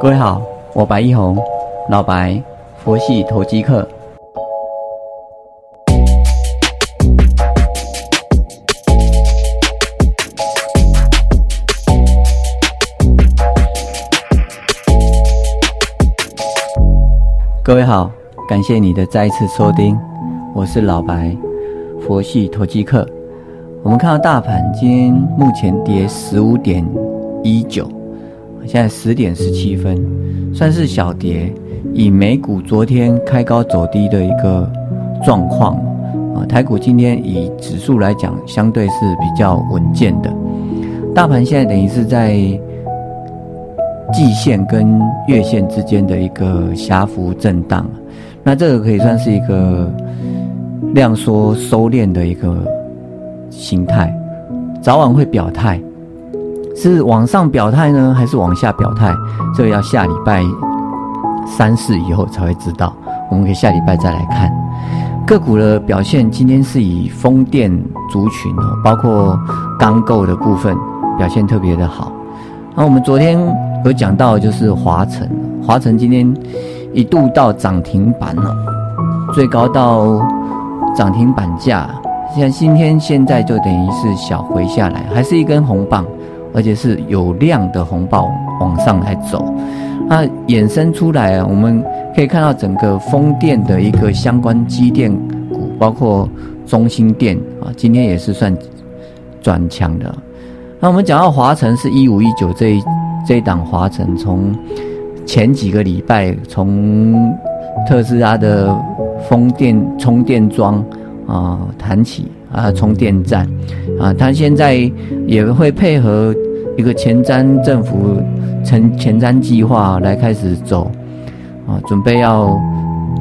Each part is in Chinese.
各位好，我白一红，老白，佛系投机客。各位好，感谢你的再一次收听，我是老白，佛系投机客。我们看到大盘今天目前跌十五点一九。现在十点十七分，算是小跌。以美股昨天开高走低的一个状况，啊，台股今天以指数来讲，相对是比较稳健的。大盘现在等于是在季线跟月线之间的一个狭幅震荡，那这个可以算是一个量缩收敛的一个形态，早晚会表态。是往上表态呢，还是往下表态？这个要下礼拜三四以后才会知道。我们可以下礼拜再来看个股的表现。今天是以风电族群哦，包括钢构的部分表现特别的好。那我们昨天有讲到，就是华晨，华晨今天一度到涨停板了，最高到涨停板价。像今天现在就等于是小回下来，还是一根红棒。而且是有量的红包往上来走，那衍生出来啊，我们可以看到整个风电的一个相关机电股，包括中心电啊，今天也是算转强的。那我们讲到华晨是一五一九这一这一档华晨，从前几个礼拜从特斯拉的风电充电桩啊谈起。啊，充电站，啊，他现在也会配合一个前瞻政府前前瞻计划来开始走，啊，准备要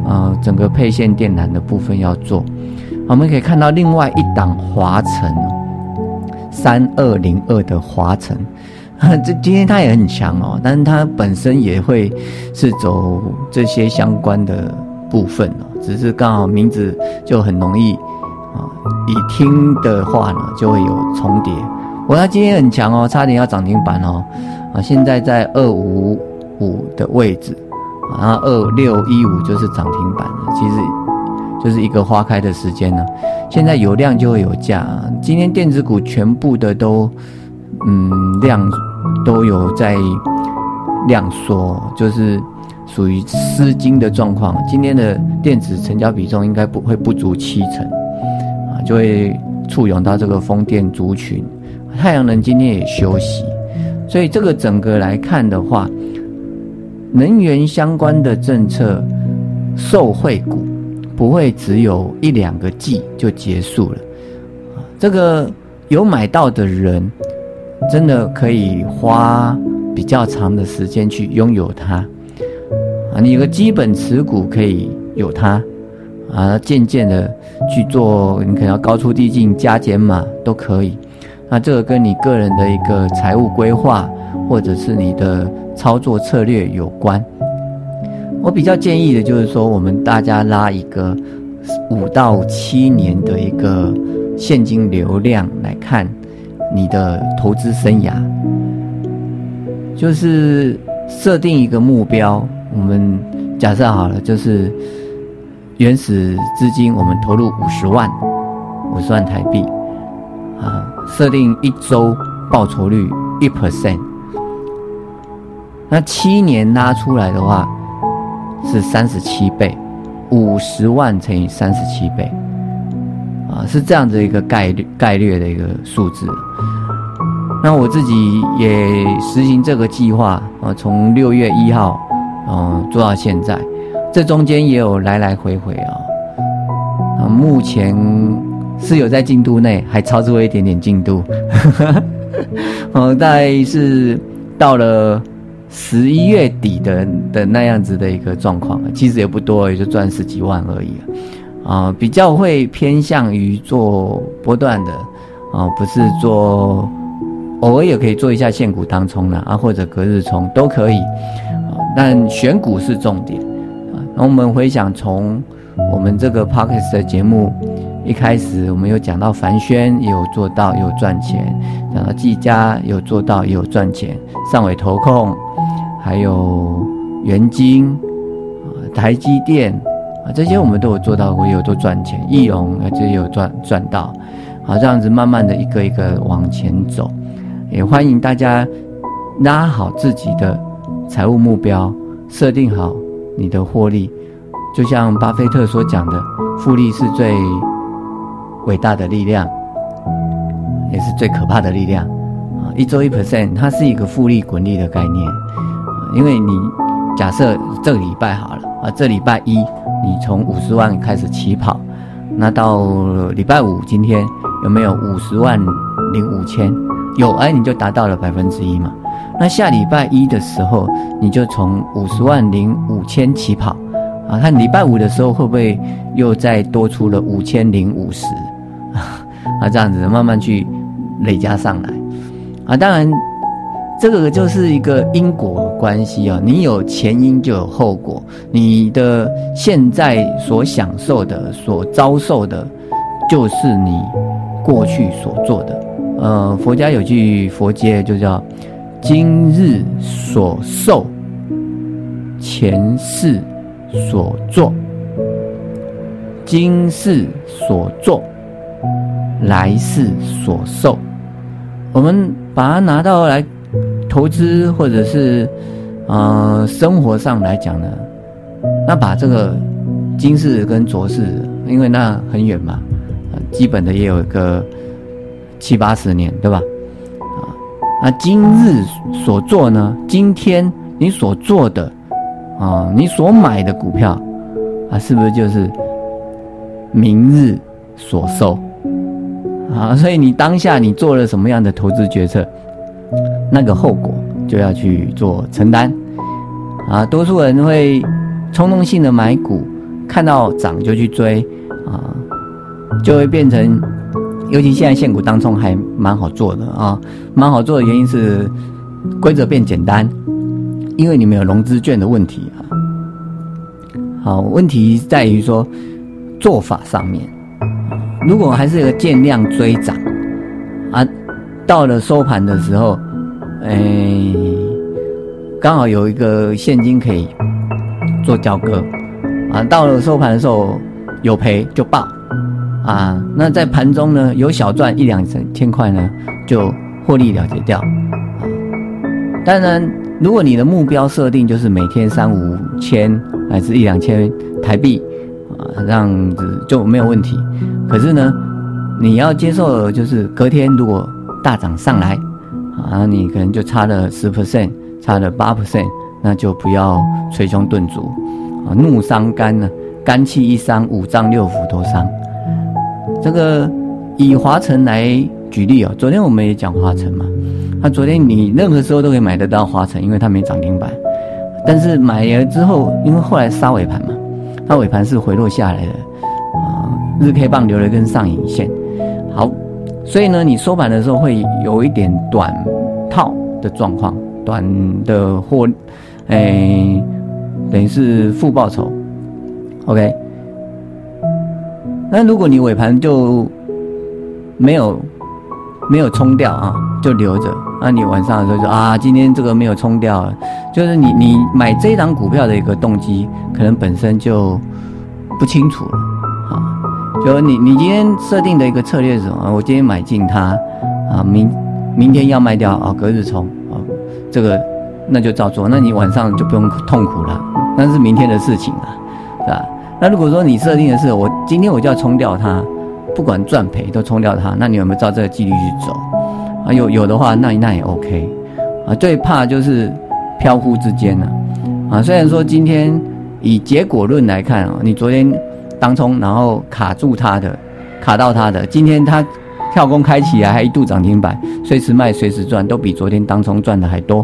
啊整个配线电缆的部分要做。我们可以看到另外一档华晨，三二零二的华晨，这今天它也很强哦，但是它本身也会是走这些相关的部分哦，只是刚好名字就很容易。你，听的话呢，就会有重叠。我它今天很强哦，差点要涨停板哦。啊，现在在二五五的位置，然后二六一五就是涨停板了。其实就是一个花开的时间呢。现在有量就会有价。今天电子股全部的都，嗯，量都有在量缩，就是属于失金的状况。今天的电子成交比重应该不会不足七成。就会簇拥到这个风电族群，太阳能今天也休息，所以这个整个来看的话，能源相关的政策受惠股不会只有一两个季就结束了，这个有买到的人真的可以花比较长的时间去拥有它，啊，你有个基本持股可以有它。啊，渐渐的去做，你可能要高出低进、加减码都可以。那这个跟你个人的一个财务规划，或者是你的操作策略有关。我比较建议的就是说，我们大家拉一个五到七年的一个现金流量来看你的投资生涯，就是设定一个目标。我们假设好了，就是。原始资金我们投入五十万，五十万台币，啊，设定一周报酬率一 percent，那七年拉出来的话是三十七倍，五十万乘以三十七倍，啊，是这样子一个概率概率的一个数字。那我自己也实行这个计划啊，从六月一号，嗯，做到现在。这中间也有来来回回啊，啊，目前是有在进度内，还超出了一点点进度，哦，大概是到了十一月底的的那样子的一个状况，其实也不多，也就赚十几万而已啊，比较会偏向于做波段的，啊，不是做，偶尔也可以做一下现股当冲的啊，或者隔日冲都可以，啊，但选股是重点。那我们回想从我们这个 p o c k e t 的节目一开始，我们有讲到凡轩有做到有赚钱，讲到技嘉有做到有赚钱，上尾投控，还有元晶、台积电啊，这些我们都有做到过，也有都赚钱。易容啊，这有赚赚到，好这样子慢慢的一个一个往前走。也欢迎大家拉好自己的财务目标，设定好你的获利。就像巴菲特所讲的，复利是最伟大的力量，也是最可怕的力量。啊，一周一 percent，它是一个复利滚利的概念。因为你假设这个礼拜好了啊，这礼拜一你从五十万开始起跑，那到礼拜五今天有没有五十万零五千？有，哎，你就达到了百分之一嘛。那下礼拜一的时候，你就从五十万零五千起跑，啊，看礼拜五的时候会不会又再多出了五千零五十，啊，这样子慢慢去累加上来，啊，当然这个就是一个因果关系啊，你有前因就有后果，你的现在所享受的、所遭受的，就是你过去所做的。呃，佛家有句佛偈就叫“今日所受，前世所作；今世所作，来世所受。”我们把它拿到来投资，或者是呃生活上来讲呢，那把这个今世跟昨世，因为那很远嘛，基本的也有一个。七八十年，对吧？啊，那今日所做呢？今天你所做的，啊，你所买的股票，啊，是不是就是明日所收？啊，所以你当下你做了什么样的投资决策，那个后果就要去做承担。啊，多数人会冲动性的买股，看到涨就去追，就会变成。尤其现在限股当中还蛮好做的啊，蛮好做的原因是规则变简单，因为你没有融资券的问题啊。好，问题在于说做法上面，如果还是一个见量追涨啊，到了收盘的时候，哎，刚好有一个现金可以做交割啊，到了收盘的时候有赔就报。啊，那在盘中呢，有小赚一两千块呢，就获利了结掉。啊，当然，如果你的目标设定就是每天三五千，还是一两千台币，啊，这样子就没有问题。可是呢，你要接受就是隔天如果大涨上来，啊，你可能就差了十 percent，差了八 percent，那就不要捶胸顿足，啊，怒伤肝呢，肝气一伤，五脏六腑都伤。这个以华晨来举例哦，昨天我们也讲华晨嘛。那昨天你任何时候都可以买得到华晨，因为它没涨停板。但是买了之后，因为后来杀尾盘嘛，它尾盘是回落下来的啊，日 K 棒留了一根上影线。好，所以呢，你收盘的时候会有一点短套的状况，短的或哎，等于是负报酬。OK。那如果你尾盘就没有没有冲掉啊，就留着。那你晚上的时候说啊，今天这个没有冲掉，就是你你买这档股票的一个动机可能本身就不清楚了啊。就你你今天设定的一个策略是什么？我今天买进它啊，明明天要卖掉啊，隔日冲啊，这个那就照做。那你晚上就不用痛苦了，那是明天的事情了，是吧？那如果说你设定的是我今天我就要冲掉它，不管赚赔都冲掉它，那你有没有照这个纪律去走？啊，有有的话，那那也 OK。啊，最怕就是飘忽之间呢。啊，虽然说今天以结果论来看啊，你昨天当冲然后卡住它的，卡到它的，今天它跳空开起来还一度涨停板，随时卖随时赚，都比昨天当冲赚的还多。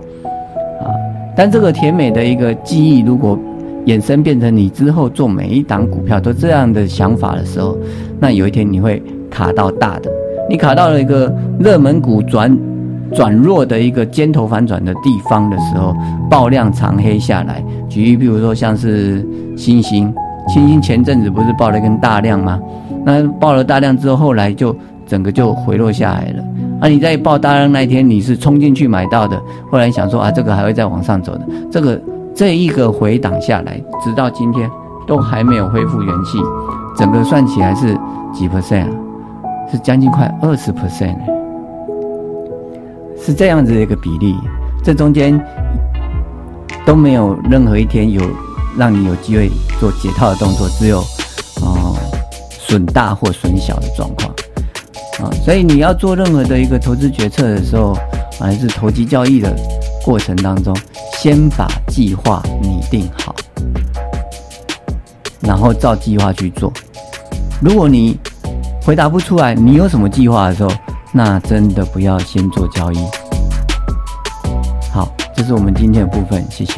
啊，但这个甜美的一个记忆如果。衍生变成你之后做每一档股票都这样的想法的时候，那有一天你会卡到大的，你卡到了一个热门股转转弱的一个尖头反转的地方的时候，爆量长黑下来。举例，比如说像是星星，星星前阵子不是爆了一根大量吗？那爆了大量之后，后来就整个就回落下来了。啊，你在爆大量那一天你是冲进去买到的，后来想说啊，这个还会再往上走的，这个这一个回档下来，直到今天都还没有恢复元气，整个算起来是几 percent 啊？是将近快二十 percent 是这样子的一个比例，这中间都没有任何一天有让你有机会做解套的动作，只有哦损大或损小的状况啊，所以你要做任何的一个投资决策的时候，还是投机交易的过程当中，先把计划拟定好，然后照计划去做。如果你回答不出来，你有什么计划的时候，那真的不要先做交易。好，这是我们今天的部分，谢谢。